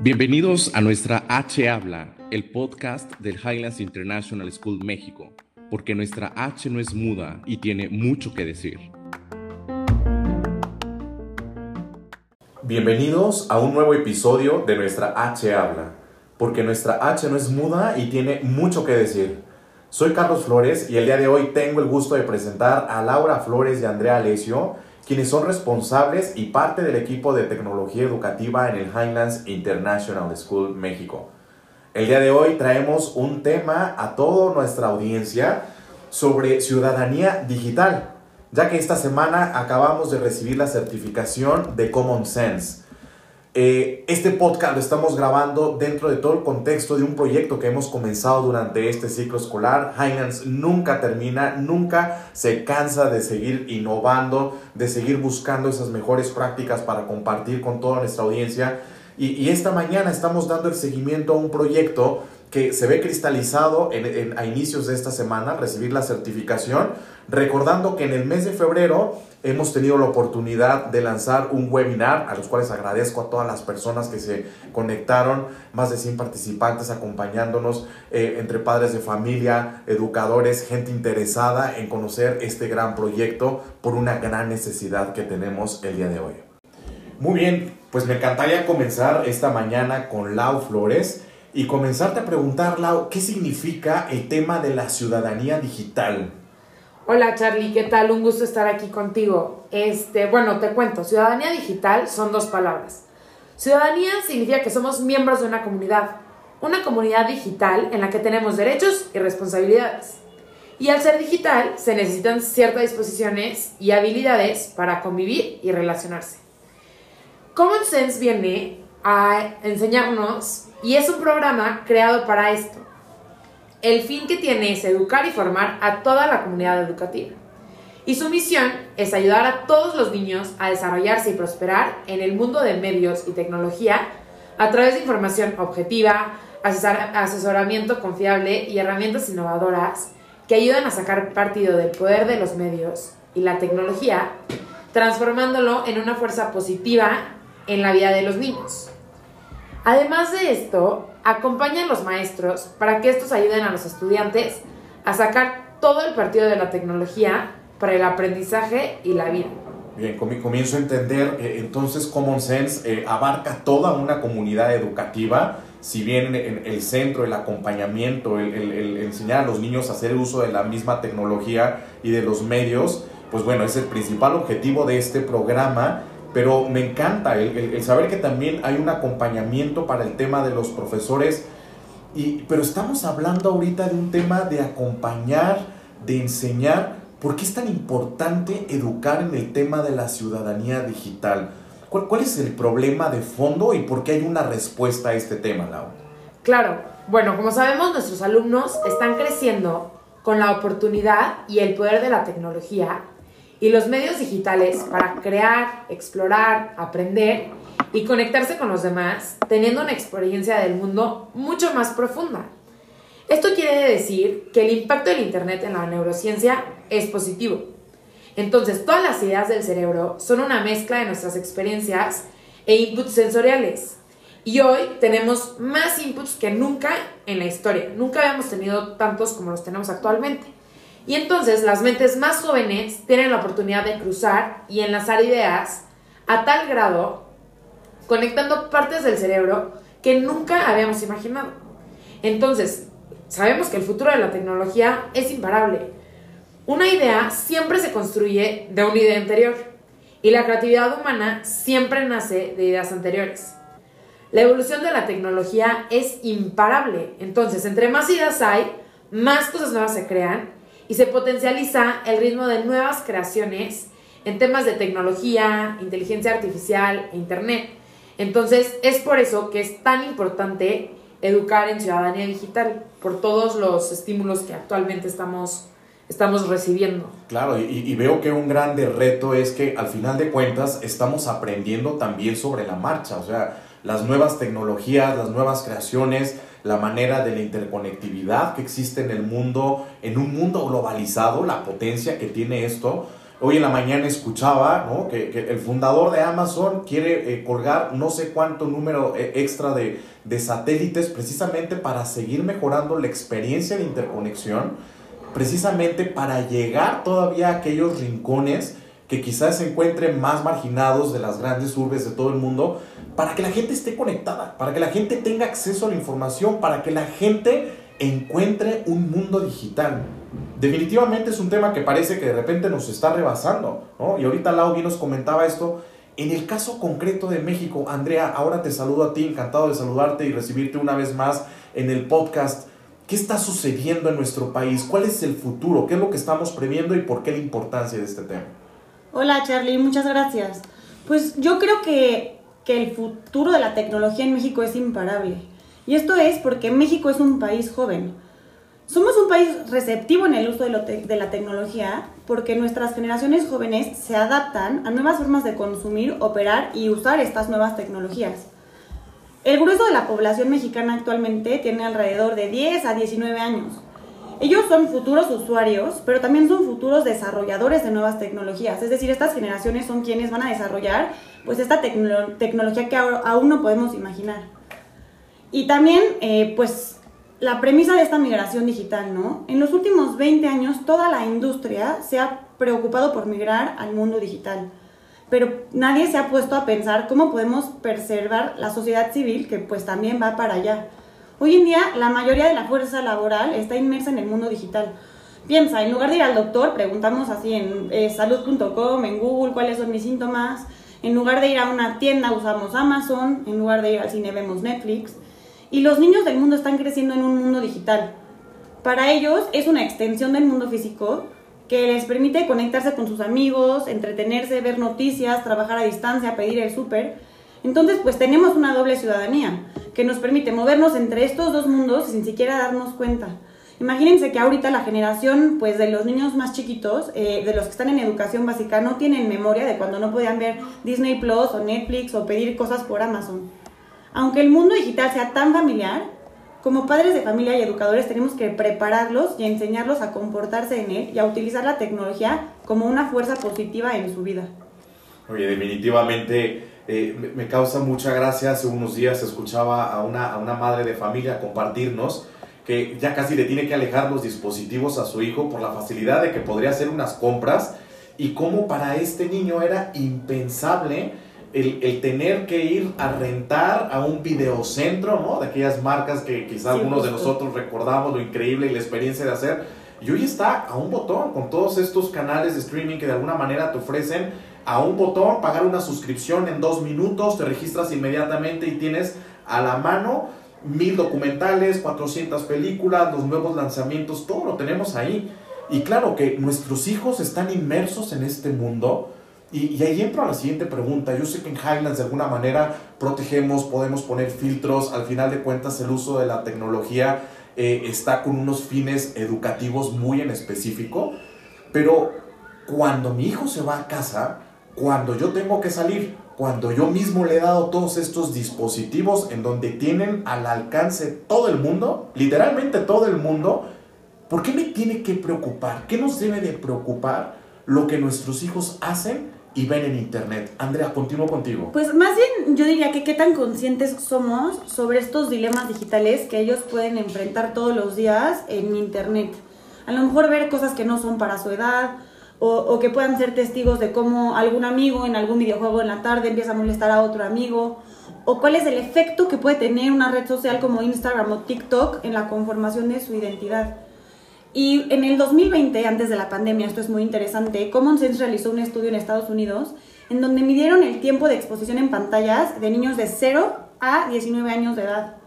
Bienvenidos a nuestra H Habla, el podcast del Highlands International School México, porque nuestra H no es muda y tiene mucho que decir. Bienvenidos a un nuevo episodio de nuestra H Habla, porque nuestra H no es muda y tiene mucho que decir. Soy Carlos Flores y el día de hoy tengo el gusto de presentar a Laura Flores y Andrea Alesio, quienes son responsables y parte del equipo de tecnología educativa en el Highlands International School México. El día de hoy traemos un tema a toda nuestra audiencia sobre ciudadanía digital, ya que esta semana acabamos de recibir la certificación de Common Sense eh, este podcast lo estamos grabando dentro de todo el contexto de un proyecto que hemos comenzado durante este ciclo escolar. Highlands nunca termina, nunca se cansa de seguir innovando, de seguir buscando esas mejores prácticas para compartir con toda nuestra audiencia. Y, esta mañana estamos dando el seguimiento a un proyecto que se ve cristalizado a inicios de esta semana, recibir la certificación, recordando que en el mes de febrero hemos tenido la oportunidad de lanzar un webinar, a los cuales agradezco a todas las personas que se conectaron, más de 100 participantes acompañándonos eh, entre padres de familia, educadores, gente interesada en conocer este gran proyecto por una gran necesidad que tenemos el día de hoy. Muy bien, pues me encantaría comenzar esta mañana con Lau Flores y comenzarte a preguntar, Lau, ¿qué significa el tema de la ciudadanía digital? Hola Charlie, ¿qué tal? Un gusto estar aquí contigo. Este, bueno, te cuento, ciudadanía digital son dos palabras. Ciudadanía significa que somos miembros de una comunidad, una comunidad digital en la que tenemos derechos y responsabilidades. Y al ser digital se necesitan ciertas disposiciones y habilidades para convivir y relacionarse. Common Sense viene a enseñarnos y es un programa creado para esto el fin que tiene es educar y formar a toda la comunidad educativa. Y su misión es ayudar a todos los niños a desarrollarse y prosperar en el mundo de medios y tecnología a través de información objetiva, asesoramiento confiable y herramientas innovadoras que ayudan a sacar partido del poder de los medios y la tecnología, transformándolo en una fuerza positiva en la vida de los niños. Además de esto, acompañan los maestros para que estos ayuden a los estudiantes a sacar todo el partido de la tecnología para el aprendizaje y la vida. Bien, comienzo a entender, eh, entonces Common Sense eh, abarca toda una comunidad educativa, si bien en el centro, el acompañamiento, el, enseñar a los niños a hacer uso de la misma tecnología y de los medios, pues bueno, es el principal objetivo de este programa pero me encanta el, saber que también hay un acompañamiento para el tema de los profesores, y, pero estamos hablando ahorita de un tema de acompañar, de enseñar, ¿por qué es tan importante educar en el tema de la ciudadanía digital? ¿Cuál, es el problema de fondo y por qué hay una respuesta a este tema, Lau? Claro, bueno, como sabemos, nuestros alumnos están creciendo con la oportunidad y el poder de la tecnología y los medios digitales para crear, explorar, aprender y conectarse con los demás, teniendo una experiencia del mundo mucho más profunda. Esto quiere decir que el impacto del Internet en la neurociencia es positivo. Entonces, todas las ideas del cerebro son una mezcla de nuestras experiencias e inputs sensoriales. Y hoy tenemos más inputs que nunca en la historia. Nunca habíamos tenido tantos como los tenemos actualmente. Y entonces las mentes más jóvenes tienen la oportunidad de cruzar y enlazar ideas a tal grado, conectando partes del cerebro que nunca habíamos imaginado. Entonces, sabemos que el futuro de la tecnología es imparable. Una idea siempre se construye de una idea anterior y la creatividad humana siempre nace de ideas anteriores. La evolución de la tecnología es imparable. Entonces, entre más ideas hay, más cosas nuevas se crean y se potencializa el ritmo de nuevas creaciones en temas de tecnología, inteligencia artificial e Internet. Entonces, es por eso que es tan importante educar en ciudadanía digital, por todos los estímulos que actualmente estamos, estamos recibiendo. Claro, y, veo que un grande reto es que al final de cuentas estamos aprendiendo también sobre la marcha, o sea, las nuevas tecnologías, las nuevas creaciones, la manera de la interconectividad que existe en el mundo, en un mundo globalizado, la potencia que tiene esto. Hoy en la mañana escuchaba ¿no? que, el fundador de Amazon quiere eh, colgar no sé cuánto número eh, extra de, de satélites precisamente para seguir mejorando la experiencia de interconexión, precisamente para llegar todavía a aquellos rincones que quizás se encuentren más marginados de las grandes urbes de todo el mundo, para que la gente esté conectada, para que la gente tenga acceso a la información, para que la gente encuentre un mundo digital. Definitivamente es un tema que parece que de repente nos está rebasando, ¿no? Y ahorita Lau nos comentaba esto. En el caso concreto de México, Andrea, ahora te saludo a ti, encantado de saludarte y recibirte una vez más en el podcast. ¿Qué está sucediendo en nuestro país? ¿Cuál es el futuro? ¿Qué es lo que estamos previendo y por qué la importancia de este tema? Hola Charlie, muchas gracias. Pues yo creo que, que el futuro de la tecnología en México es imparable. Y esto es porque México es un país joven. Somos un país receptivo en el uso de, de, la tecnología porque nuestras generaciones jóvenes se adaptan a nuevas formas de consumir, operar y usar estas nuevas tecnologías. El grueso de la población mexicana actualmente tiene alrededor de 10 a 19 años. Ellos son futuros usuarios, pero también son futuros desarrolladores de nuevas tecnologías. Es decir, estas generaciones son quienes van a desarrollar pues esta tecno tecnología que aún no podemos imaginar. Y también, eh, pues, la premisa de esta migración digital, ¿no? En los últimos 20 años, toda la industria se ha preocupado por migrar al mundo digital. Pero nadie se ha puesto a pensar cómo podemos preservar la sociedad civil, que pues también va para allá. Hoy en día, la mayoría de la fuerza laboral está inmersa en el mundo digital. Piensa, en lugar de ir al doctor, preguntamos así en eh, salud.com, en Google, cuáles son mis síntomas. En lugar de ir a una tienda, usamos Amazon. En lugar de ir al cine, vemos Netflix. Y los niños del mundo están creciendo en un mundo digital. Para ellos es una extensión del mundo físico que les permite conectarse con sus amigos, entretenerse, ver noticias, trabajar a distancia, pedir el súper. Entonces, pues tenemos una doble ciudadanía que nos permite movernos entre estos dos mundos sin siquiera darnos cuenta. Imagínense que ahorita la generación pues, de los niños más chiquitos, eh, de los que están en educación básica, no tienen memoria de cuando no podían ver Disney Plus o Netflix o pedir cosas por Amazon. Aunque el mundo digital sea tan familiar, como padres de familia y educadores tenemos que prepararlos y enseñarlos a comportarse en él y a utilizar la tecnología como una fuerza positiva en su vida. Oye, definitivamente eh, me causa mucha gracia. Hace unos días escuchaba a una, a una madre de familia compartirnos que ya casi le tiene que alejar los dispositivos a su hijo por la facilidad de que podría hacer unas compras y cómo para este niño era impensable el, el, tener que ir a rentar a un videocentro, ¿no? De aquellas marcas que quizás algunos de nosotros recordamos lo increíble y la experiencia de hacer. Y hoy está a un botón con todos estos canales de streaming que de alguna manera te ofrecen a un botón, pagar una suscripción en dos minutos, te registras inmediatamente y tienes a la mano mil documentales, 400 películas, los nuevos lanzamientos, todo lo tenemos ahí. Y claro que nuestros hijos están inmersos en este mundo y, ahí entro a la siguiente pregunta. Yo sé que en Highlands de alguna manera protegemos, podemos poner filtros. Al final de cuentas, el uso de la tecnología eh, está con unos fines educativos muy en específico. Pero cuando mi hijo se va a casa, cuando yo tengo que salir, cuando yo mismo le he dado todos estos dispositivos en donde tienen al alcance todo el mundo, literalmente todo el mundo, ¿por qué me tiene que preocupar? ¿Qué nos debe de preocupar lo que nuestros hijos hacen y ven en Internet. Andrea, continúo contigo. Pues más bien yo diría que qué tan conscientes somos sobre estos dilemas digitales que ellos pueden enfrentar todos los días en Internet. A lo mejor ver cosas que no son para su edad o, que puedan ser testigos de cómo algún amigo en algún videojuego en la tarde empieza a molestar a otro amigo o cuál es el efecto que puede tener una red social como Instagram o TikTok en la conformación de su identidad. Y en el 2020, antes de la pandemia, esto es muy interesante, Common Sense realizó un estudio en Estados Unidos en donde midieron el tiempo de exposición en pantallas de niños de 0 a 19 años de edad.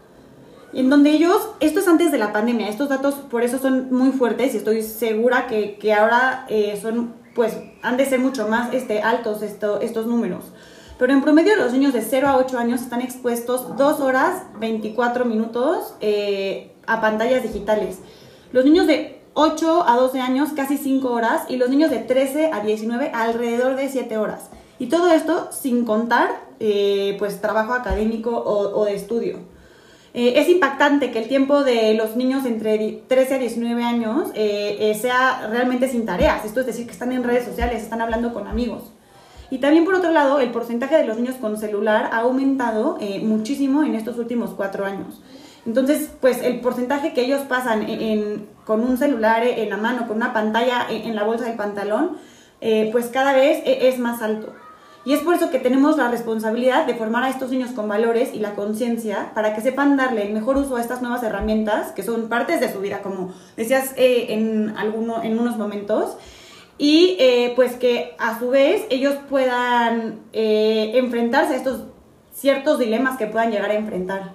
En donde ellos, esto es antes de la pandemia, estos datos por eso son muy fuertes y estoy segura que, que ahora eh, son, pues, han de ser mucho más este, altos esto, estos números. Pero en promedio los niños de 0 a 8 años están expuestos 2 horas 24 minutos eh, a pantallas digitales. Los niños de 8 a 12 años casi 5 horas y los niños de 13 a 19 alrededor de 7 horas. Y todo esto sin contar eh, pues trabajo académico o, de estudio. Eh, es impactante que el tiempo de los niños entre 13 a 19 años eh, eh, sea realmente sin tareas. Esto es decir, que están en redes sociales, están hablando con amigos. Y también por otro lado, el porcentaje de los niños con celular ha aumentado muchísimo en estos últimos cuatro años. Entonces, pues el porcentaje que ellos pasan con un celular en la mano, con una pantalla en, la bolsa del pantalón, pues cada vez es más alto. Y es por eso que tenemos la responsabilidad de formar a estos niños con valores y la conciencia para que sepan darle el mejor uso a estas nuevas herramientas que son partes de su vida, como decías eh, en, alguno, en unos momentos. Y eh, pues que a su vez ellos puedan eh, enfrentarse a estos ciertos dilemas que puedan llegar a enfrentar.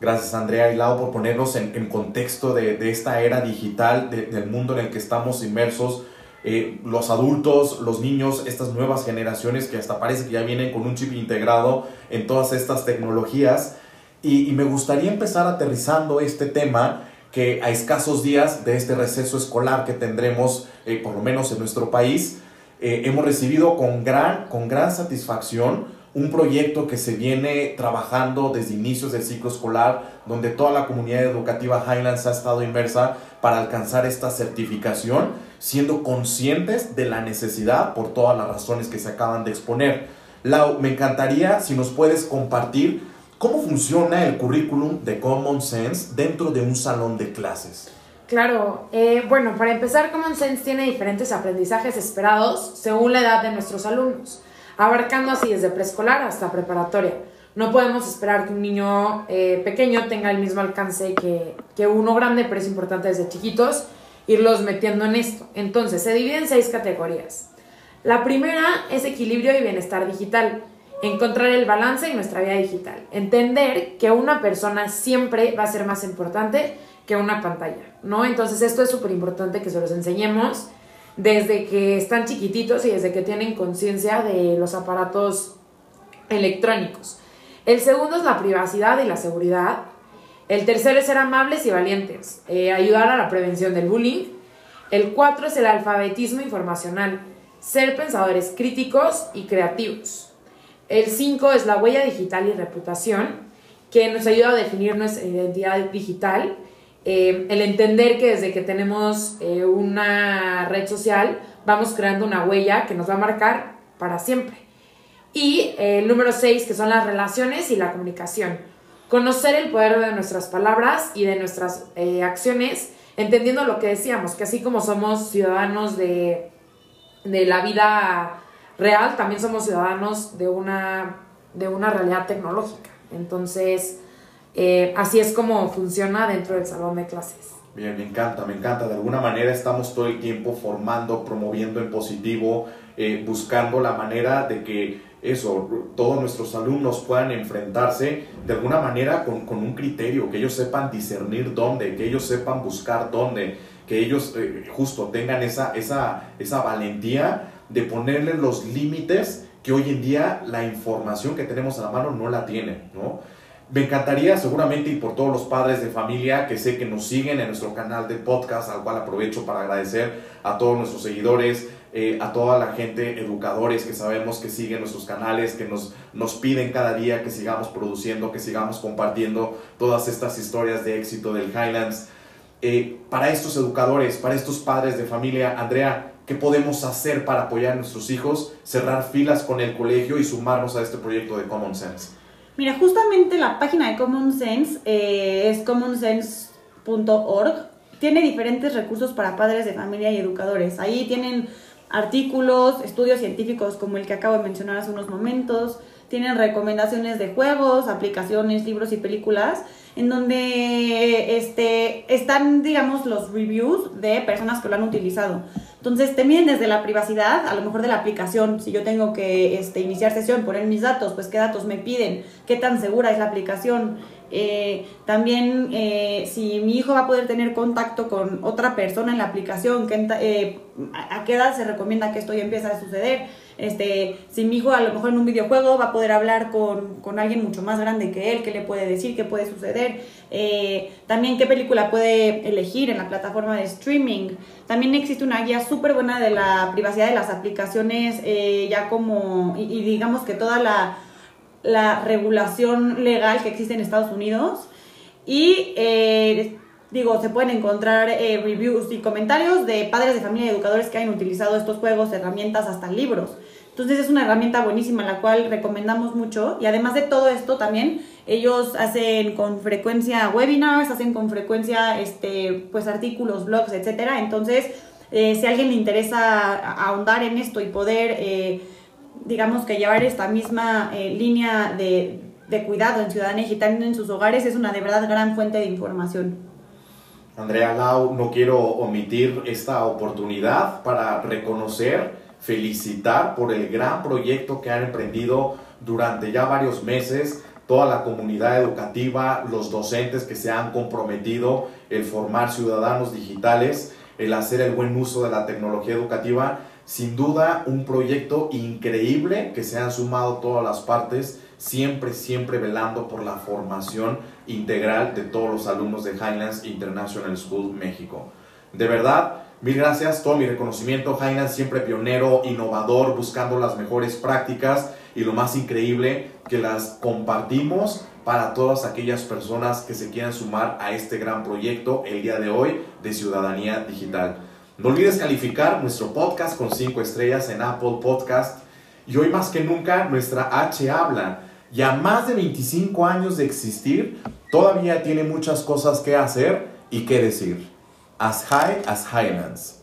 Gracias Andrea y Lau por ponernos en, contexto de, esta era digital, del mundo en el que estamos inmersos eh, los adultos, los niños, estas nuevas generaciones que hasta parece que ya vienen con un chip integrado en todas estas tecnologías. Y, me gustaría empezar aterrizando este tema que a escasos días de este receso escolar que tendremos, eh, por lo menos en nuestro país, eh, hemos recibido con gran, con gran satisfacción un proyecto que se viene trabajando desde inicios del ciclo escolar, donde toda la comunidad educativa Highlands ha estado inmersa para alcanzar esta certificación, siendo conscientes de la necesidad por todas las razones que se acaban de exponer. Lau, me encantaría si nos puedes compartir cómo funciona el currículum de Common Sense dentro de un salón de clases. Claro, eh, bueno, para empezar, Common Sense tiene diferentes aprendizajes esperados según la edad de nuestros alumnos abarcando así desde preescolar hasta preparatoria. No podemos esperar que un niño eh, pequeño tenga el mismo alcance que, que uno grande, pero es importante desde chiquitos irlos metiendo en esto. Entonces, se divide en seis categorías. La primera es equilibrio y bienestar digital. Encontrar el balance en nuestra vida digital. Entender que una persona siempre va a ser más importante que una pantalla, ¿no? Entonces esto es súper importante que se los enseñemos desde que están chiquititos y desde que tienen conciencia de los aparatos electrónicos. El segundo es la privacidad y la seguridad. El tercero es ser amables y valientes, eh, ayudar a la prevención del bullying. El cuatro es el alfabetismo informacional, ser pensadores críticos y creativos. El cinco es la huella digital y reputación, que nos ayuda a definir nuestra identidad digital eh, el entender que desde que tenemos eh, una red social vamos creando una huella que nos va a marcar para siempre. Y eh, el número 6, que son las relaciones y la comunicación. Conocer el poder de nuestras palabras y de nuestras acciones, entendiendo lo que decíamos, que así como somos ciudadanos de, de la vida real, también somos ciudadanos de una, de una realidad tecnológica. Entonces, eh, así es como funciona dentro del salón de clases. Bien, me encanta, me encanta. De alguna manera estamos todo el tiempo formando, promoviendo en positivo, eh, buscando la manera de que eso, todos nuestros alumnos puedan enfrentarse de alguna manera con, con un criterio, que ellos sepan discernir dónde, que ellos sepan buscar dónde, que ellos eh, justo tengan esa, esa, esa valentía de ponerle los límites que hoy en día la información que tenemos a la mano no la tiene, ¿no? Me encantaría seguramente y por todos los padres de familia que sé que nos siguen en nuestro canal de podcast, al cual aprovecho para agradecer a todos nuestros seguidores, eh, a toda la gente, educadores que sabemos que siguen nuestros canales, que nos, nos piden cada día que sigamos produciendo, que sigamos compartiendo todas estas historias de éxito del Highlands. Eh, para estos educadores, para estos padres de familia, Andrea, ¿qué podemos hacer para apoyar a nuestros hijos, cerrar filas con el colegio y sumarnos a este proyecto de Common Sense? Mira, justamente la página de Common Sense eh, es commonsense.org. Tiene diferentes recursos para padres de familia y educadores. Ahí tienen artículos, estudios científicos como el que acabo de mencionar hace unos momentos. Tienen recomendaciones de juegos, aplicaciones, libros y películas en donde este, están, digamos, los reviews de personas que lo han utilizado. Entonces, te miden desde la privacidad, a lo mejor de la aplicación, si yo tengo que este, iniciar sesión, poner mis datos, pues qué datos me piden, qué tan segura es la aplicación. Eh, también eh, si mi hijo va a poder tener contacto con otra persona en la aplicación, eh, a qué edad se recomienda que esto ya empiece a suceder. Este, si mi hijo a lo mejor en un videojuego va a poder hablar con, con alguien mucho más grande que él, qué le puede decir, qué puede suceder. Eh, también qué película puede elegir en la plataforma de streaming. También existe una guía súper buena de la privacidad de las aplicaciones, eh, ya como, y, digamos que toda la, la regulación legal que existe en Estados Unidos. Y eh, digo, se pueden encontrar eh, reviews y comentarios de padres de familia y educadores que hayan utilizado estos juegos, herramientas, hasta libros. Entonces es una herramienta buenísima la cual recomendamos mucho y además de todo esto también ellos hacen con frecuencia webinars, hacen con frecuencia este pues artículos, blogs, etcétera. Entonces eh, si a alguien le interesa ahondar en esto y poder eh, digamos que llevar esta misma línea de, de cuidado en ciudadanía digital en sus hogares es una de verdad gran fuente de información. Andrea Lau, no quiero omitir esta oportunidad para reconocer felicitar por el gran proyecto que han emprendido durante ya varios meses toda la comunidad educativa, los docentes que se han comprometido, el formar ciudadanos digitales, el hacer el buen uso de la tecnología educativa. Sin duda, un proyecto increíble que se han sumado todas las partes, siempre, siempre velando por la formación integral de todos los alumnos de Highlands International School México. De verdad, Mil gracias, todo mi reconocimiento. Jainan siempre pionero, innovador, buscando las mejores prácticas y lo más increíble, que las compartimos para todas aquellas personas que se quieran sumar a este gran proyecto el día de hoy de Ciudadanía Digital. No olvides calificar nuestro podcast con 5 estrellas en Apple Podcast. Y hoy más que nunca nuestra H habla. Ya más de 25 años de existir, todavía tiene muchas cosas que hacer y que decir. as high as Highlands.